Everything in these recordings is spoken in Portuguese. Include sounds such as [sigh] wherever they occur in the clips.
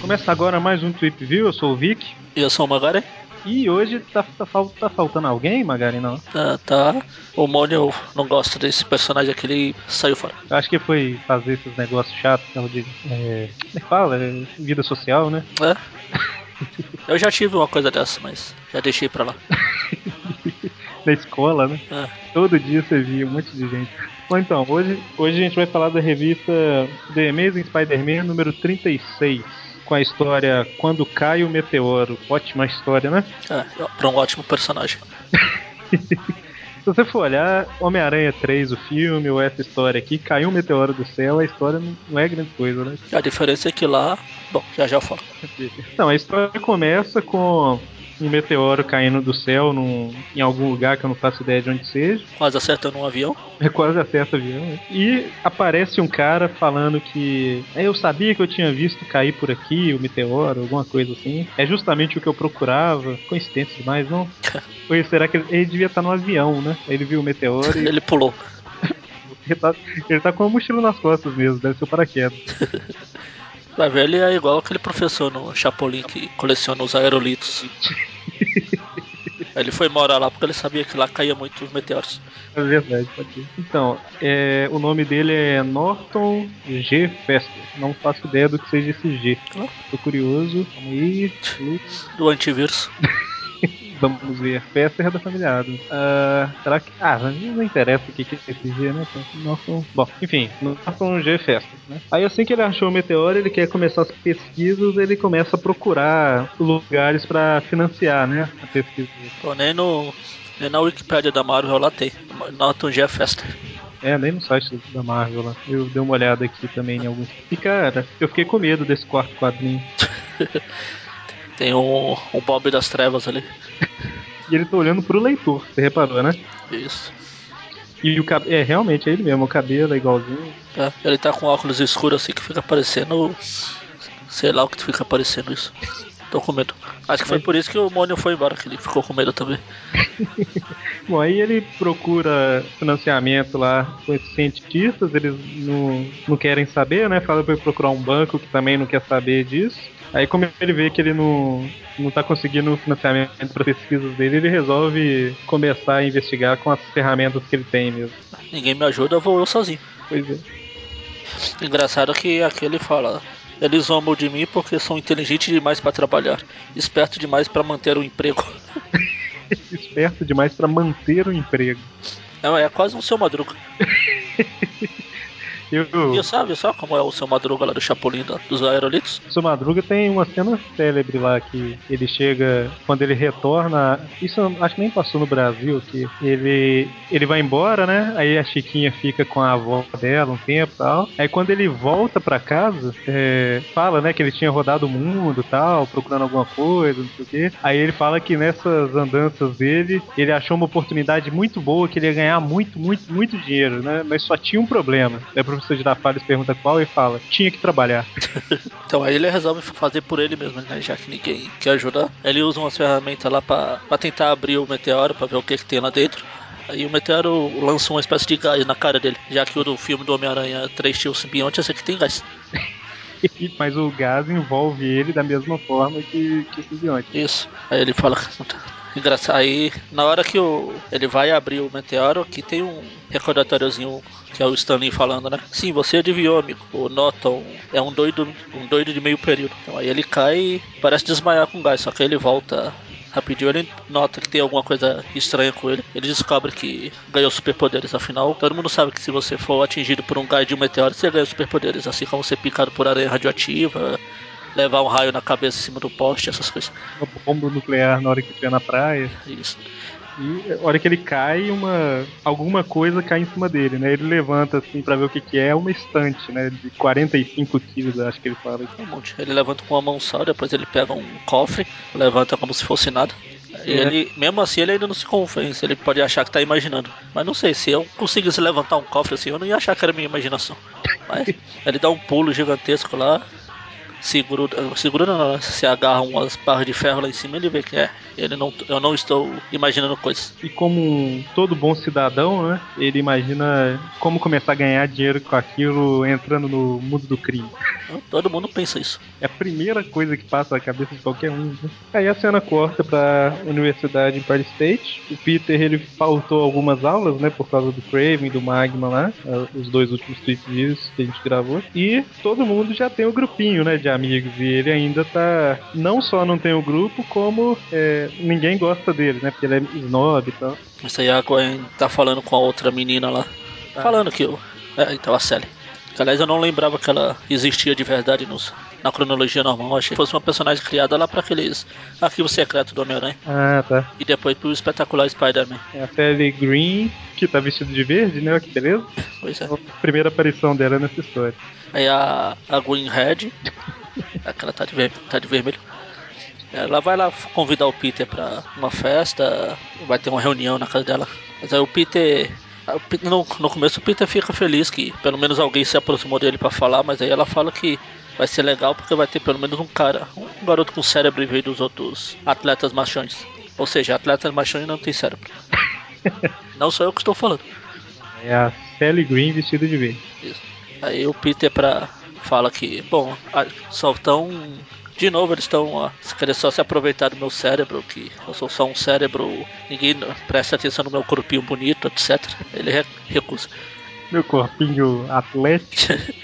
Começa agora mais um Trip View, eu sou o Vic. E eu sou o Magari. E hoje tá, tá, tá faltando alguém, Magari, não? Tá, tá. O Mônio não gosta desse personagem aqui, ele saiu fora. Eu acho que foi fazer esses negócios chatos, tal de. É, como é que fala? É, vida social, né? É. Eu já tive uma coisa dessa, mas já deixei pra lá. [laughs] Na escola, né? É. Todo dia você via um monte de gente. Bom, então, hoje, hoje a gente vai falar da revista The Amazing Spider-Man número 36 com a história Quando Cai o Meteoro. Ótima história, né? É, pra um ótimo personagem. [laughs] Se você for olhar, Homem-Aranha 3, o filme, ou essa história aqui, caiu um meteoro do céu, a história não é grande coisa, né? A diferença é que lá. Bom, já já eu falo. Não, a história começa com um meteoro caindo do céu num, em algum lugar que eu não faço ideia de onde seja. Quase acertando um avião. É quase acerta o avião. né? E aparece um cara falando que "É, eu sabia que eu tinha visto cair por aqui o meteoro, alguma coisa assim. É justamente o que eu procurava. Coincidência demais, não? [laughs] Ou será que ele, ele devia estar no avião, né? Ele viu o meteoro e [laughs] Ele pulou. [laughs] ele tá, ele tá com a mochila nas costas mesmo, deve ser o paraquedas. Vai ver, ele é igual aquele professor no Chapolin que coleciona os aerolitos. ele foi morar lá porque ele sabia que lá caía muitos meteoros. É verdade, pode. Então, é, o nome dele é Norton G. Fester. Não faço ideia do que seja esse G. Ah. Tô curioso. Aí. Do antivírus. Vamos ver. Fester é da família Adams. Ah, será que. Ah, não interessa o que é esse G, né? Norton. Bom, enfim, Norton G. Fester. Né? Aí assim que ele achou o meteoro, ele quer começar as pesquisas, ele começa a procurar lugares pra financiar, né? A pesquisa. Pô, nem no. Nem na Wikipédia da Marvel lá tem. Norton G. Fester. É, nem no site da Marvel lá. Eu dei uma olhada aqui também em alguns. E cara, eu fiquei com medo desse quarto quadrinho. [laughs] Tem um, um Bob das Trevas ali. E ele tá olhando pro leitor, você reparou, né? Isso. E o cabelo. É, realmente, é ele mesmo, o cabelo é igualzinho. É, ele tá com óculos escuros assim que fica parecendo. Sei lá o que fica parecendo isso. Tô com medo. Acho que foi por isso que o Mônio foi embora, que ele ficou com medo também. [laughs] Bom, aí ele procura financiamento lá com esses cientistas, eles não, não querem saber, né? Fala pra ele procurar um banco que também não quer saber disso. Aí como ele vê que ele não, não tá conseguindo financiamento para pesquisas dele, ele resolve começar a investigar com as ferramentas que ele tem mesmo. Ninguém me ajuda, eu vou eu sozinho. Pois é. Engraçado que aquele fala. Eles zombam de mim porque sou inteligente demais pra trabalhar, esperto demais pra manter o emprego. [laughs] Esperto demais para manter o emprego. É, é quase um seu madruga. [laughs] Eu, E sabe só como é o seu madruga lá do Chapolin dos aerolitos? Seu Madruga tem uma cena célebre lá que ele chega, quando ele retorna. Isso acho que nem passou no Brasil, que ele, ele vai embora, né? Aí a Chiquinha fica com a avó dela um tempo e tal. Aí quando ele volta pra casa, é, fala, né, que ele tinha rodado o mundo e tal, procurando alguma coisa, não sei o quê. Aí ele fala que nessas andanças dele, ele achou uma oportunidade muito boa, que ele ia ganhar muito, muito, muito dinheiro, né? Mas só tinha um problema. Aí o professor Girafales pergunta qual e fala: tinha que trabalhar. [laughs] Então aí ele resolve fazer por ele mesmo, né? Já que ninguém quer ajudar. Ele usa umas ferramentas lá pra tentar abrir o meteoro, pra ver o que, que tem lá dentro. Aí o meteoro lança uma espécie de gás na cara dele, já que o do filme do Homem-Aranha 3 tinha o simbionte, esse aqui tem gás. [laughs] Mas o gás envolve ele da mesma forma que, que o simbionte. Isso. Aí ele fala. Engraçado. Aí, na hora que o, ele vai abrir o meteoro, aqui tem um recordatóriozinho que é o Stanley falando, né? Sim, você adivinhou, amigo. O Norton é um doido, um doido de meio período. Então, aí ele cai e parece desmaiar com gás, só que aí ele volta rapidinho. Ele nota que tem alguma coisa estranha com ele. Ele descobre que ganhou superpoderes. Afinal, todo mundo sabe que se você for atingido por um gás de um meteoro, você ganha superpoderes. Assim como ser picado por aranha radioativa, levar um raio na cabeça em cima do poste, essas coisas. Uma bomba nuclear na hora que estiver na praia. Isso. E a hora que ele cai, uma alguma coisa cai em cima dele, né? Ele levanta assim pra ver o que, que é, uma estante, né? De 45 quilos, acho que ele fala. Um monte. Ele levanta com uma mão só, depois ele pega um cofre, levanta como se fosse nada. E É. ele, mesmo assim, ele ainda não se convence, ele pode achar que tá imaginando. Mas não sei, se eu conseguisse levantar um cofre assim, eu não ia achar que era minha imaginação. Mas ele dá um pulo gigantesco lá, segura, segura não, se agarra umas barras de ferro lá em cima, ele vê que é. Ele não, eu não estou imaginando coisas. E como todo bom cidadão, né? Ele imagina como começar a ganhar dinheiro com aquilo entrando no mundo do crime. Todo mundo pensa isso. É a primeira coisa que passa na cabeça de qualquer um. Né? Aí a cena corta pra Universidade Empire State. O Peter ele faltou algumas aulas, né? Por causa do Craven, do Magma lá. Os dois últimos tweets que a gente gravou. E todo mundo já tem o grupinho, né? De amigos. E ele ainda tá. Não só não tem o grupo, como é, ninguém gosta dele, né? Porque ele é snob e tal. Isso aí a Gwen tá falando com a outra menina lá. Tá. Falando que eu. É, então a Sally. Aliás, eu não lembrava que ela existia de verdade nos, na cronologia normal. Achei que fosse uma personagem criada lá para aqueles arquivos secretos do Homem-Aranha. Ah, tá. E depois pro espetacular Spider-Man. É a Sally Green, que tá vestida de verde, né? Que beleza. Pois é. A primeira aparição dela nessa história. Aí a, a Green Red, aquela tá de, ver, tá de vermelho. Ela vai lá convidar o Peter pra uma festa, vai ter uma reunião na casa dela. Mas aí o Peter no, no começo o Peter fica feliz que pelo menos alguém se aproximou dele para falar, mas aí ela fala que vai ser legal porque vai ter pelo menos um cara, um garoto com cérebro em vez dos outros atletas machões. Ou seja, atletas machões não tem cérebro. [laughs] não sou eu que estou falando. É a Sally Green vestida de verde. Isso. Aí o Peter pra, fala que, bom, só tão de novo, eles estão querendo só se aproveitar do meu cérebro, que eu sou só um cérebro, ninguém presta atenção no meu corpinho bonito, etc. Ele re recusa. Meu corpinho atlético? [laughs]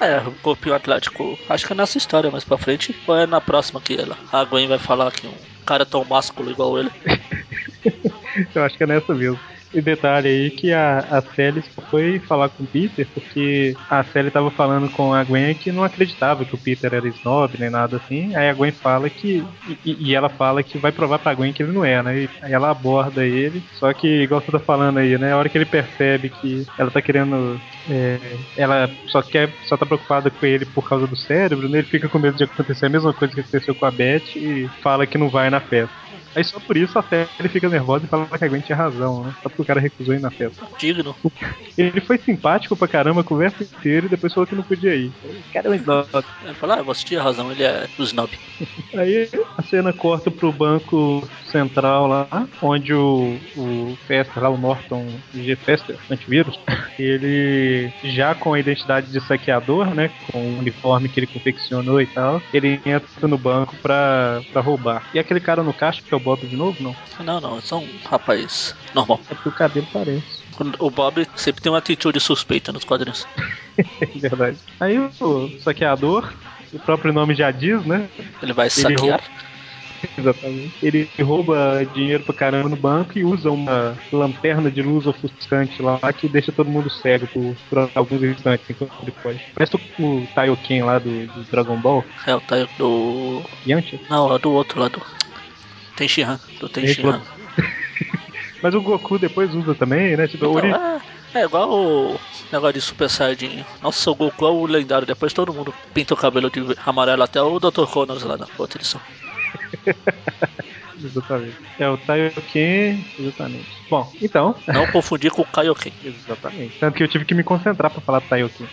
é, o corpinho atlético, acho que é nessa história mais pra frente, ou é na próxima que ela, a Gwen vai falar que um cara tão másculo igual ele. [laughs] eu acho que é nessa mesmo. E detalhe aí que a, a Sally foi falar com o Peter porque a Sally tava falando com a Gwen que não acreditava que o Peter era snob nem nada assim. Aí a Gwen fala que. E, e ela fala que vai provar pra Gwen que ele não é, né? E, aí ela aborda ele. Só que, igual você tá falando aí, né? A hora que ele percebe que ela tá querendo. É, ela só quer. só tá preocupada com ele por causa do cérebro, né? Ele fica com medo de acontecer a mesma coisa que aconteceu com a Beth e fala que não vai na festa. Aí só por isso a ele fica nervosa e fala que a Gwen tinha razão, né? Só porque o cara recusou ir na festa. Digno. Ele foi simpático pra caramba a conversa inteira e depois falou que não podia ir. O cara é um snob. Ele falou, ah, você tinha razão, ele é o snob. [laughs] Aí a cena corta pro banco central lá, onde o, o Fester, lá, o Norton G. Fester, antivírus, [laughs] ele já com a identidade de saqueador, né? Com o uniforme que ele confeccionou e tal, ele entra no banco pra, pra roubar. E aquele cara no caixa, que é o Bob de novo, não? Não, não, são um rapaz normal. É porque o cabelo parece. O Bob sempre tem uma atitude suspeita nos quadrinhos. [laughs] Verdade. Aí o saqueador, o próprio nome já diz, né? Ele vai saquear. Ele rouba... Exatamente. Ele rouba dinheiro pra caramba no banco e usa uma lanterna de luz ofuscante lá que deixa todo mundo cego por, por alguns instantes enquanto ele pode. Parece o Taioken lá do, do, Dragon Ball. É, o Taio do. Yantia? Não, é do outro lado. Tenshinhan, do Tenshinhan. [laughs] Mas o Goku depois usa também, né? Tipo, então, ori... é, é, igual o negócio de Super Saiyajin. Nossa, o Goku é o lendário. Depois todo mundo pinta o cabelo de amarelo, até o Dr. Connors lá na outra edição. exatamente. É o Taioken, exatamente. Bom, então. Não confundir com o Kaioken. [laughs] Exatamente. Tanto que eu tive que me concentrar para falar Taioken.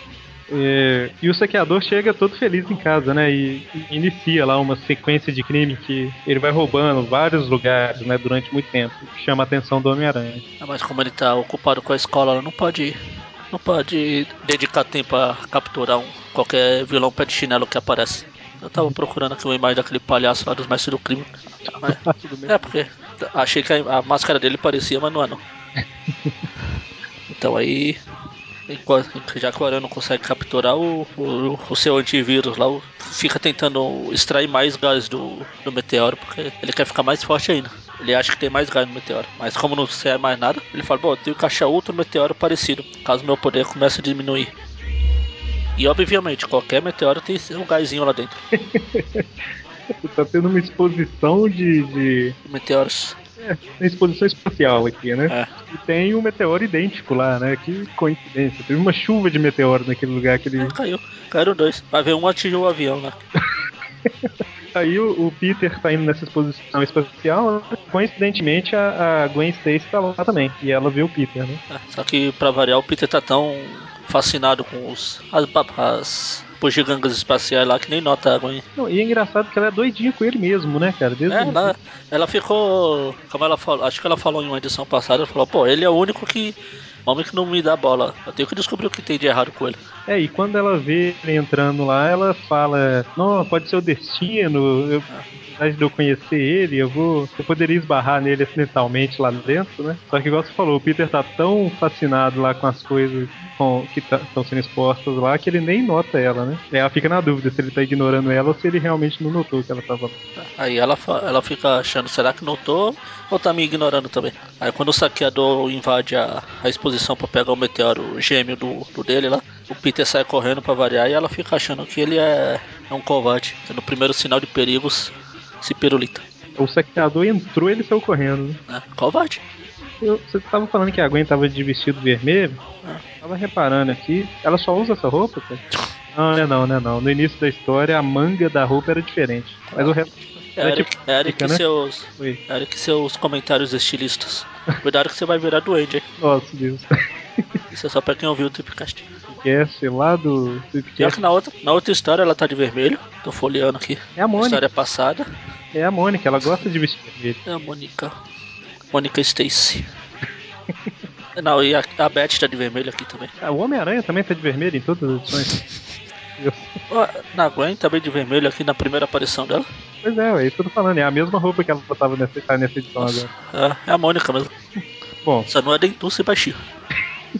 É, e o saqueador chega todo feliz em casa, né? E, e, inicia lá uma sequência de crime que ele vai roubando vários lugares, né? Durante muito tempo. Chama a atenção do Homem-Aranha. Ah, mas como ele tá ocupado com a escola, ela não pode. Não pode dedicar tempo a capturar um, qualquer vilão pé de chinelo que aparece. Eu tava procurando aqui uma imagem daquele palhaço lá dos mestres do crime. É, [laughs] é porque achei que a, a máscara dele parecia, mas não é não. [laughs] Então aí já que o Aranha não consegue capturar o, o, o, seu antivírus lá, fica tentando extrair mais gás do, do meteoro, porque ele quer ficar mais forte ainda. Ele acha que tem mais gás no meteoro, mas como não sai mais nada, ele fala: Bom, eu tenho que achar outro meteoro parecido, caso meu poder comece a diminuir. E obviamente, qualquer meteoro tem um gásinho lá dentro. [laughs] tá tendo uma exposição de, de... meteoros. É, tem exposição espacial aqui, né? É. E tem um meteoro idêntico lá, né? Que coincidência. Teve uma chuva de meteoro naquele lugar que ele. É, caiu. Caíram dois. Vai ver um atingiu o avião lá. [laughs] Aí o, o, Peter tá indo nessa exposição espacial, né? coincidentemente a, a Gwen Stacy tá lá também. E ela viu o Peter, né? É, só que pra variar, o Peter tá tão fascinado com os, as, as bugigangas espaciais lá que nem nota a Gwen. Não, e é engraçado que ela é doidinha com ele mesmo, né, cara? Desde É, o- ela, ela ficou. Como ela falou, acho que ela falou em uma edição passada, ela falou, pô, ele é o único que. Homem que não me dá bola. Eu tenho que descobrir o que tem de errado com ele. É, e quando ela vê ele entrando lá, ela fala: Não, pode ser o destino. Eu, apesar de eu conhecer ele, eu vou. Eu poderia esbarrar nele acidentalmente lá dentro, né? Só que, igual você falou, o Peter tá tão fascinado lá com as coisas com, que estão sendo expostas lá que ele nem nota ela, né? E ela fica na dúvida se ele tá ignorando ela ou se ele realmente não notou que ela tava. Aí ela, ela fica achando, será que notou ou tá me ignorando também? Aí quando o saqueador invade a, a exposição pra pegar o meteoro gêmeo do, do dele lá, o Peter sai correndo pra variar e ela fica achando que ele é, é um covarde. que No primeiro sinal de perigos, se pirulita. O saqueador entrou e ele saiu correndo, né? Né? Covarde. Eu- você tava falando que a Gwen tava de vestido vermelho? Ah. Tava reparando aqui. Ela só usa essa roupa, cara? Não, não é não, não é não. No início da história, a manga da roupa era diferente. Mas o resto. É Eric, tipo Eric fica, né? seus. Oi. Eric seus comentários estilistas. Cuidado que você vai virar doente, hein? [laughs] Nossa, Deus. Isso é só pra quem ouviu o Tripcast. Cast lá do Pior Tweepcast. que na outra, na outra história ela tá de vermelho. Tô folheando aqui. É a Mônica. História passada. É a Mônica, ela gosta de vestir vermelho. É a Mônica. Mônica Stacy. [laughs] Não, e a, a Beth tá de vermelho aqui também. Ah, o Homem-Aranha também tá de vermelho em todas as edições. [laughs] Na Gwen também de vermelho aqui na primeira aparição dela. Pois é, é isso que eu tô falando. É a mesma roupa que ela tava nessa, tá nessa edição Nossa, agora. é, é a Mônica mesmo. Bom, Só não é dentuça e baixinho.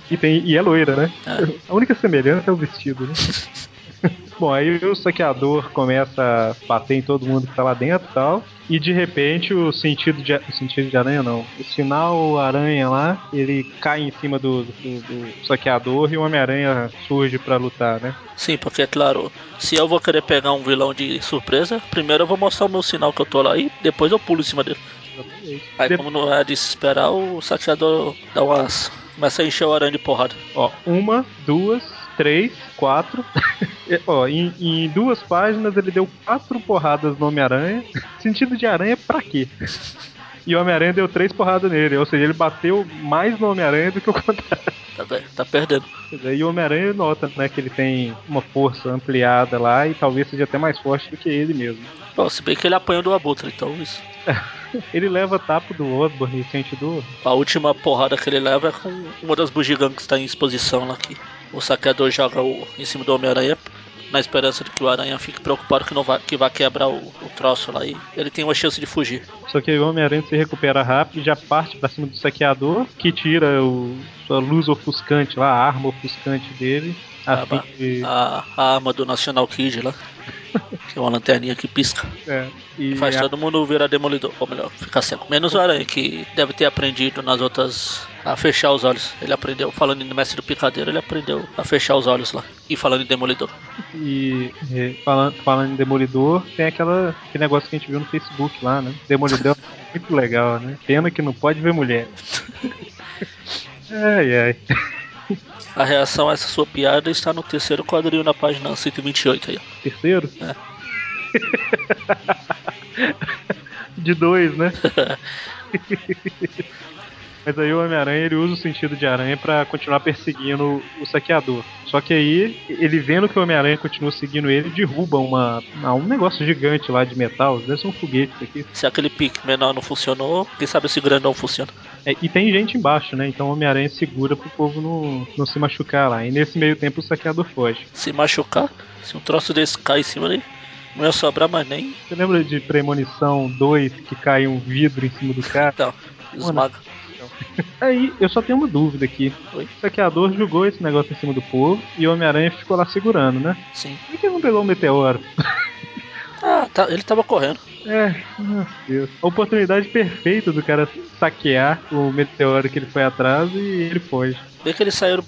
E, tem, e é loira, né? É. A única semelhança é o vestido, né? [laughs] Bom, aí o saqueador começa a bater em todo mundo que tá lá dentro e tal. E de repente o sentido de, o sentido de aranha não. O sinal aranha lá, ele cai em cima do, do, do saqueador e o Homem-Aranha surge pra lutar, né? Sim, porque é claro, se eu vou querer pegar um vilão de surpresa, primeiro eu vou mostrar o meu sinal que eu tô lá e depois eu pulo em cima dele. Aí como não é de se esperar, o saqueador dá umas. Começa a encher o aranha de porrada. Ó, uma, duas, três, quatro. [laughs] Ó, em, em duas páginas ele deu quatro porradas no Homem-Aranha. [laughs] Sentido de aranha pra quê? E o Homem-Aranha deu três porradas nele, ou seja, ele bateu mais no Homem-Aranha do que o contrário. [laughs] Tá, tá perdendo. E o Homem-Aranha nota, né, que ele tem uma força ampliada lá e talvez seja até mais forte do que ele mesmo. Bom, se bem que ele apanha do Abutre, então isso. Ele leva tapo do Osborn e sente dor. A última porrada que ele leva é com uma das bugigangas que está em exposição lá aqui. O saqueador joga o, em cima do Homem-Aranha na esperança de que o Aranha fique preocupado que não vai, que vai quebrar o, o troço lá e ele tem uma chance de fugir. Só que o Homem-Aranha se recupera rápido e já parte pra cima do saqueador, que tira o, sua luz ofuscante lá, a arma ofuscante dele. A de, A, a arma do National Kid lá, é uma lanterninha que pisca. é, e Faz a- todo mundo virar demolidor, ou melhor, ficar cego. Menos o Aranha, que deve ter aprendido nas outras a fechar os olhos. Ele aprendeu, falando em Mestre do Picadeiro, ele aprendeu a fechar os olhos lá. E falando em demolidor. E é, falando, falando em Demolidor, tem aquela, aquele negócio que a gente viu no Facebook lá, né? Demolidor é muito legal, né? Pena que não pode ver mulher. [laughs] ai, ai. A reação a essa sua piada está no terceiro quadril na página 128 aí. Terceiro? É. [laughs] de dois, né? [laughs] Mas aí o Homem-Aranha ele usa o sentido de aranha pra continuar perseguindo o saqueador. Só que aí, ele vendo que o Homem-Aranha continua seguindo ele, derruba uma, um negócio gigante lá de metal. Deve ser um foguete isso aqui. Se aquele pique menor não funcionou, quem sabe esse grandão funciona. É, e tem gente embaixo, né? Então o Homem-Aranha segura pro povo não, não se machucar lá. E nesse meio tempo o saqueador foge. Se machucar, se um troço desse cair em cima dele, não ia sobrar mais nem. Você lembra de Premonição 2 que cai um vidro em cima do cara? Então, esmaga. Aí eu só tenho uma dúvida aqui. Oi? O saqueador jogou esse negócio em cima do povo e o Homem-Aranha ficou lá segurando, né? Sim. Por que ele não pegou o meteoro? Ah, tá, ele tava correndo. É, meu Deus. A oportunidade perfeita do cara saquear o meteoro que ele foi atrás e ele foge. Bem que eles saíram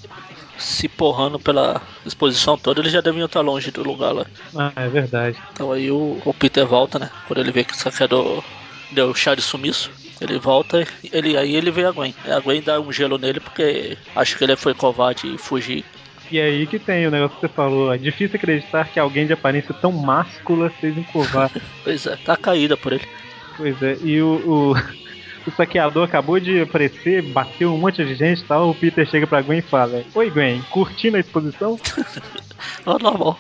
se porrando pela exposição toda, eles já deviam estar longe do lugar lá. Ah, é verdade. Então aí o, o Peter volta, né? Quando ele vê que o saqueador deu chá de sumiço, ele volta e ele, aí ele vê a Gwen. A Gwen dá um gelo nele porque acha que ele foi covarde e fugir. E é aí que tem o negócio que você falou. É difícil acreditar que alguém de aparência tão máscula seja um covarde. [laughs] Pois é, tá caída por ele. pois é, e o, o, [laughs] o saqueador acabou de aparecer, bateu um monte de gente e tal. O Peter chega pra Gwen e fala: Oi, Gwen, curtindo a exposição? [laughs] Normal.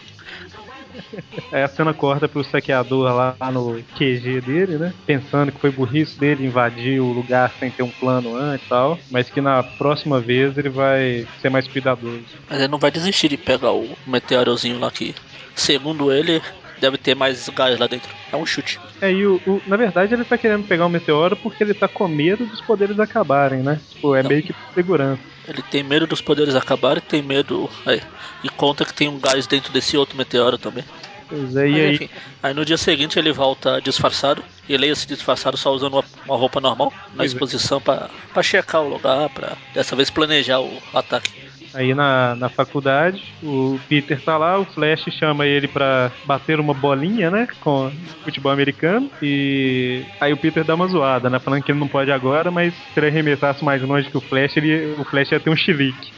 Aí a cena corta pro saqueador lá no QG dele, né? Pensando que foi burrice dele invadir o lugar sem ter um plano antes e tal. Mas que na próxima vez ele vai ser mais cuidadoso. Mas ele não vai desistir de pegar o meteorozinho lá que, segundo ele, deve ter mais gás lá dentro. É um chute. É, e o, o- na verdade ele tá querendo pegar o meteoro porque ele tá com medo dos poderes acabarem, né? Tipo, é Não. meio que segurança. Ele tem medo dos poderes acabarem, tem medo. Aí, e conta que tem um gás dentro desse outro meteoro também. Pois é, aí. enfim, aí no dia seguinte ele volta disfarçado. E ele ia se disfarçado só usando uma, uma roupa normal na é. exposição pra checar o lugar, pra dessa vez planejar o ataque. Aí na, na faculdade, o Peter tá lá, o Flash chama ele pra bater uma bolinha, né? Com futebol americano. E aí o Peter dá uma zoada, né? Falando que ele não pode agora, mas se ele arremessasse mais longe que o Flash, ele, o Flash ia ter um chilique.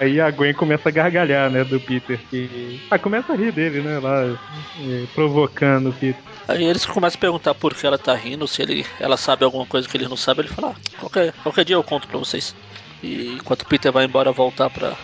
Aí a Gwen começa a gargalhar, né, do Peter. E... Ah, começa a rir dele, né, lá, eh, provocando o Peter. Aí eles começam a perguntar por que ela tá rindo, se ele, ela sabe alguma coisa que ele não sabe, ele fala, ah, qualquer, qualquer dia eu conto pra vocês. E enquanto o Peter vai embora voltar pra.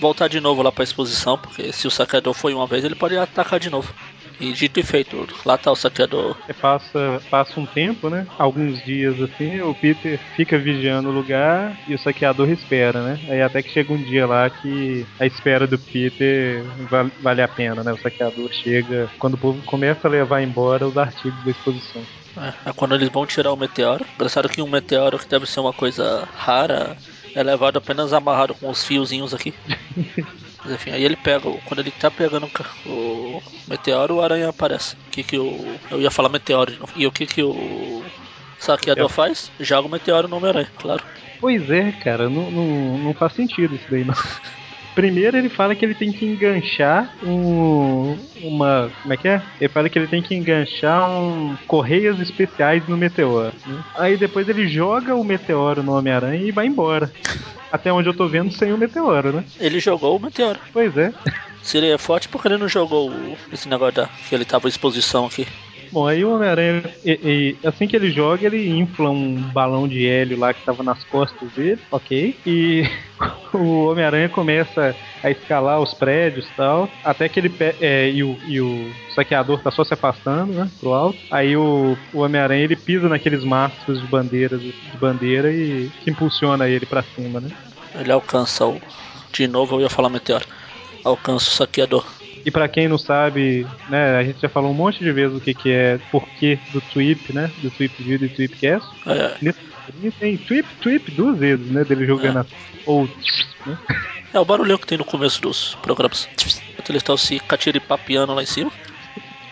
voltar de novo lá pra exposição, porque se o saqueador foi uma vez, ele pode atacar de novo. E dito e feito, lá tá o saqueador. É, Passa, passa um tempo, né? Alguns dias assim, o Peter fica vigiando o lugar e o saqueador espera, né? Aí até que chega um dia lá que a espera do Peter val- vale a pena, né? O saqueador chega quando o povo começa a levar embora os artigos da exposição. É, é quando eles vão tirar o meteoro. Engraçado que um meteoro que deve ser uma coisa rara é levado apenas amarrado com os fiozinhos aqui. [laughs] Mas enfim, aí ele pega, quando ele tá pegando o meteoro, o aranha aparece. O que que o. Eu ia falar meteoro de novo. E o que que o saqueador Eu- faz? Joga o meteoro no Homem-Aranha, claro. Pois é, cara, não, não, não faz sentido isso daí, não. [laughs] Primeiro ele fala que ele tem que enganchar um. uma. como é que é? Ele fala que ele tem que enganchar um. correias especiais no meteoro. né? Aí depois ele joga o meteoro no Homem-Aranha e vai embora. Até onde eu tô vendo sem o meteoro, né? Ele jogou o meteoro. Pois é. Se ele é forte, porque ele não jogou esse negócio da, que ele tava em exposição aqui. Bom, aí o Homem-Aranha, assim que ele joga, ele infla um balão de hélio lá que tava nas costas dele, ok? E [laughs] o Homem-Aranha começa a escalar os prédios e tal, até que ele é, e, o, e o saqueador tá só se afastando, né, pro alto. Aí o, o Homem-Aranha ele pisa naqueles mastros de bandeiras de bandeira e impulsiona ele pra cima, né? Ele alcança o. De novo eu ia falar meteoro. Alcança o saqueador. E pra quem não sabe, né, a gente já falou um monte de vezes o que que é porquê do Tweep, né, do Tweep Video e Tweepcast. É, Nesse tem tweep, tweep duas vezes, né? Dele jogando É. a... Ou, né? É o barulhinho que tem no começo dos programas. Eles estão se catiripapiando lá em cima.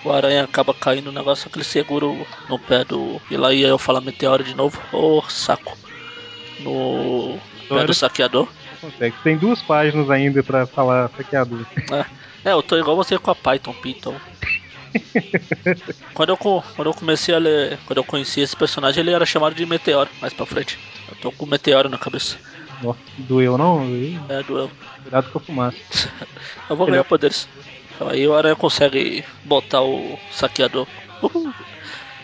O aranha acaba caindo no negócio, só que ele segura o- no pé do. E lá ia eu falar meteoro de novo. Ô saco. No pé do saqueador. Consegue. Tem duas páginas ainda pra falar saqueador. É, eu tô igual você com a Python, Python. [laughs] quando, eu, quando eu comecei a ler, quando eu conheci esse personagem, ele era chamado de Meteoro, mais pra frente. Eu tô com Meteoro na cabeça. Ó, doeu não? Ih, É, doeu. Cuidado com a fumaça. [laughs] Eu vou Ele- ganhar poderes. Então aí o Aranha consegue botar o saqueador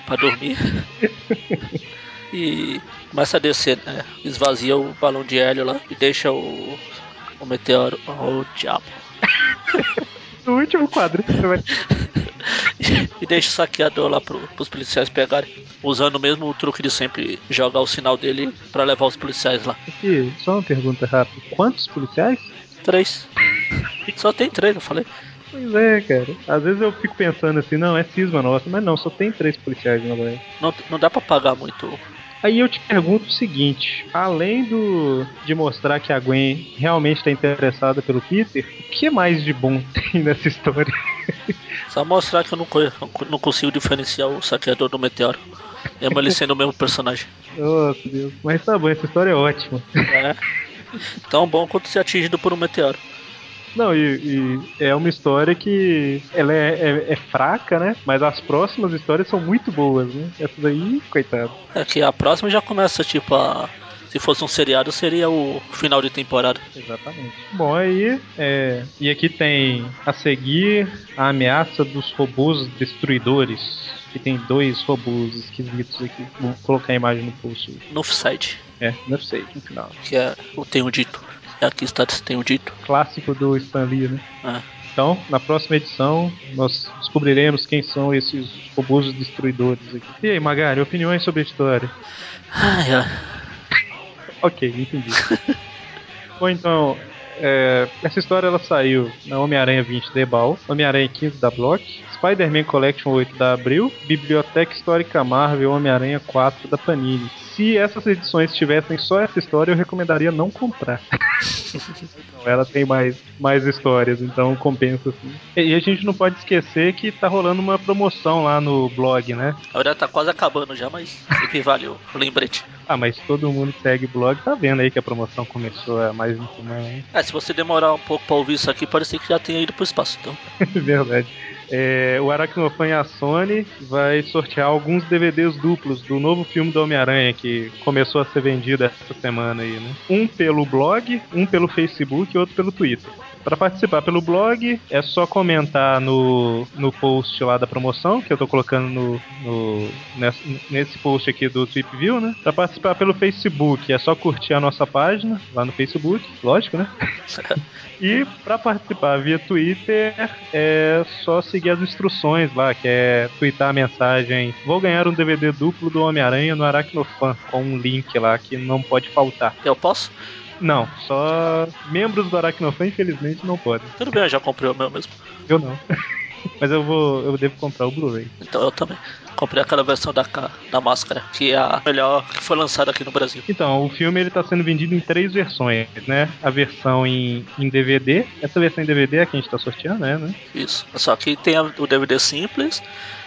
pra dormir. [laughs] e começa a descer, né? Esvazia o balão de hélio lá e deixa o, o meteoro. Oh, diabo. [laughs] No último vai. e deixa o saqueador lá pro, pros policiais pegarem. Usando o mesmo truque de sempre jogar o sinal dele pra levar os policiais lá. Aqui, só uma pergunta rápida. Quantos policiais? Três. Só tem três, eu falei. Pois é, cara. Às vezes eu fico pensando assim, não, é cisma nossa, mas não, só tem três policiais na verdade. Não, não dá pra pagar muito. Aí eu te pergunto o seguinte: além do de mostrar que a Gwen realmente está interessada pelo Peter, o que mais de bom [laughs] tem nessa história? Só mostrar que eu não, não consigo diferenciar o saqueador do meteoro. Mesmo ele sendo o mesmo personagem. [laughs] Nossa, Deus. Mas tá bom, essa história é ótima. É. Tão bom quanto ser atingido por um meteoro. Não, e, e é uma história que ela é, é- é fraca, né? Mas as próximas histórias são muito boas, né? Essa daí, coitado. É que a próxima já começa, tipo, a. Se fosse um seriado, seria o final de temporada. Exatamente. Bom, aí, é, e aqui tem a seguir a ameaça dos robôs destruidores. Que tem dois robôs esquisitos aqui. Vou colocar a imagem no post. No site, É, não sei, no final. que é o Tenho Dito. É aqui está Tenho Dito. Clássico do Stan Lee, né? É. Então, na próxima edição, nós descobriremos quem são esses robôs destruidores aqui. E aí, Magari, opiniões sobre a história? Ai, ai. Ok, entendi. [laughs] Bom, então, é, essa história ela saiu na Homem-Aranha 20 da Ebal, Homem-Aranha 15 da Block, Spider-Man Collection 8 da Abril, Biblioteca Histórica Marvel Homem-Aranha 4 da Panini. Se essas edições tivessem só essa história, eu recomendaria não comprar. [laughs] Ela tem mais, mais histórias, então compensa assim. E a gente não pode esquecer que tá rolando uma promoção lá no blog, né? A verdade tá quase acabando já, mas sempre valeu o lembrete. Ah, mas todo mundo que segue o blog tá vendo aí que a promoção começou há mais de uma semana. hein? É, se você demorar um pouco pra ouvir isso aqui, pode ser que já tenha ido pro espaço, então. [laughs] Verdade. É, o Aracnofan e a Sony vai sortear alguns DVDs duplos do novo filme do Homem-Aranha que começou a ser vendido essa semana aí, né? Um pelo blog, um pelo Facebook e outro pelo Twitter. Para participar pelo blog, é só comentar no, no post lá da promoção, que eu tô colocando no, no- nesse, nesse post aqui do Tweep View, né? Para participar pelo Facebook, é só curtir a nossa página lá no Facebook, lógico, né? [laughs] E para participar via Twitter é só seguir as instruções lá, que é twittar a mensagem: Vou ganhar um DVD duplo do Homem-Aranha no Aracnofan, com um link lá que não pode faltar. Eu posso? Não, só membros do Aracnofan, infelizmente, não podem. Tudo bem, eu já comprei o meu mesmo. Eu não. [laughs] Mas eu vou. Eu devo comprar o Blu-ray. Então eu também. Comprei aquela versão da, da máscara, que é a melhor que foi lançada aqui no Brasil. Então, o filme ele tá sendo vendido em três versões, né? A versão em, em DVD. Essa versão em DVD é a que a gente tá sorteando, né? né? Isso. Só que tem a- o DVD simples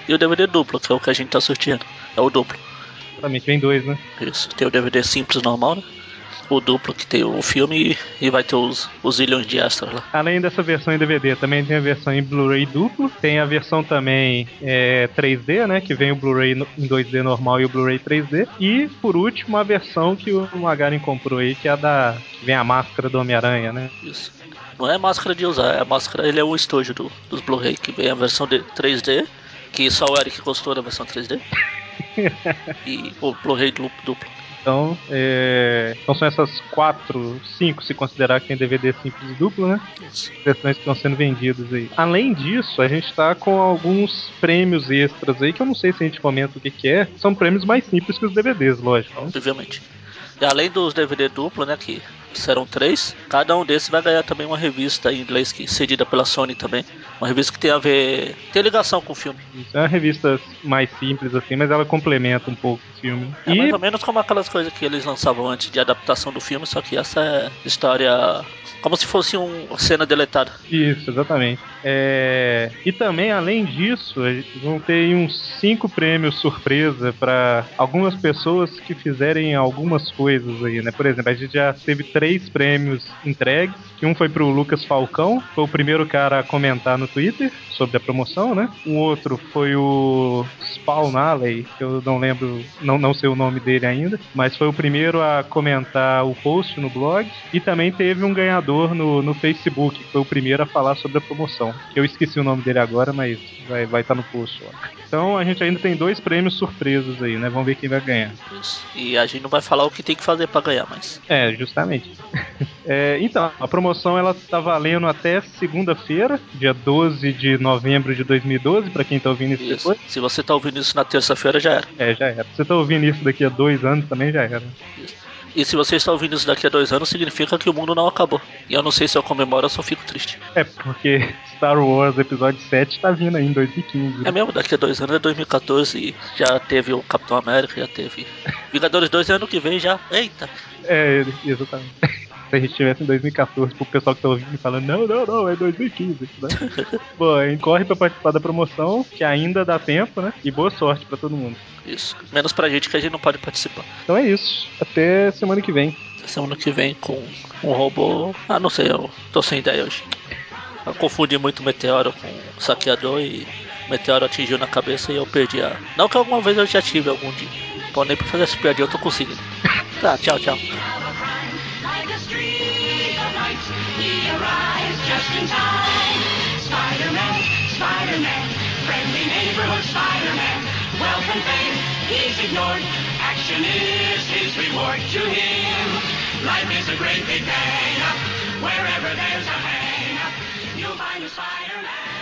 e o DVD duplo, que é o que a gente tá sorteando. É o duplo. Exatamente, vem dois, né? Isso. Tem o DVD simples normal, né? O duplo que tem o filme e, vai ter os, os zilhões de extras lá. Além dessa versão em DVD, também tem a versão em Blu-ray duplo. Tem a versão também é, 3D, né? Que vem o Blu-ray em 2D normal e o Blu-ray 3D. E, por último, a versão que o Magaren comprou aí, que é a da. que vem a máscara do Homem-Aranha, né? Isso. Não é máscara de usar, é a máscara, ele é o estojo do, dos Blu-ray, que vem a versão de 3D, que só o Eric gostou da versão 3D. [laughs] e o Blu-ray duplo, duplo. Então, é, então são essas quatro, cinco, se considerar que tem DVD simples e duplo, né? Isso. versões que estão sendo vendidas aí. Além disso, a gente tá com alguns prêmios extras aí, que eu não sei se a gente comenta o que, que é. São prêmios mais simples que os DVDs, lógico. né? obviamente. Além dos DVD duplo, né, que serão três, cada um desses vai ganhar também uma revista em inglês que cedida pela Sony também. Uma revista que tem a ver, tem ligação com o filme. Isso é uma revista mais simples assim, mas ela complementa um pouco o filme. É E mais ou menos como aquelas coisas que eles lançavam antes de adaptação do filme, só que essa é história como se fosse um- uma cena deletada. Isso, exatamente. É, E também, além disso, vão ter uns cinco prêmios surpresa para algumas pessoas que fizerem algumas coisas aí, né? Por exemplo, a gente já teve três prêmios entregues, um foi pro Lucas Falcão, foi o primeiro cara a comentar no Twitter sobre a promoção, né? O outro foi o Spawn Alley, que eu não lembro, não, não sei o nome dele ainda, mas foi o primeiro a comentar o post no blog. E também teve um ganhador no, no Facebook, que foi o primeiro a falar sobre a promoção. Eu esqueci o nome dele agora, mas vai estar vai tá no post lá. Então a gente ainda tem dois prêmios surpresos aí, né? Vamos ver quem vai ganhar. E a gente não vai falar o que tem que fazer pra ganhar, mas É, justamente. [laughs] É, então, a promoção ela tá valendo até segunda-feira, dia 12 de novembro de 2012, pra quem tá ouvindo isso, isso. depois. Se você tá ouvindo isso na terça-feira, já era. É, já era. Se você tá ouvindo isso daqui a dois anos, também já era. E se você está ouvindo isso daqui a dois anos, significa que o mundo não acabou. E eu não sei se eu comemoro ou só fico triste. É, porque Star Wars Episódio 7 tá vindo aí em 2015. É mesmo, daqui a dois anos é 2014 e já teve o Capitão América, já teve. Vingadores 2 é ano que vem já. Eita! É, exatamente. [laughs] Se a gente estivesse em 2014, pro pessoal que tá ouvindo falando, não, não, não, é 2015, né? [laughs] Bom, corre pra participar da promoção, que ainda dá tempo, né? E boa sorte pra todo mundo. Isso. Menos pra gente que a gente não pode participar. Então é isso. Até semana que vem. Semana que vem com um robô. Ah, não sei, eu tô sem ideia hoje. Eu confundi muito o meteoro com o saqueador e meteoro atingiu na cabeça e eu perdi a. Não que alguma vez eu já tive algum dia. Pô, nem pra fazer essa piadinha eu tô conseguindo. [laughs] Tá, tchau, tchau. A streak of light, he arrives just in time. Spider-Man, Spider-Man, friendly neighborhood Spider-Man. Wealth fame, he's ignored. Action is his reward to him. Life is a great big hang. Wherever there's a hang, you you'll find a Spider-Man.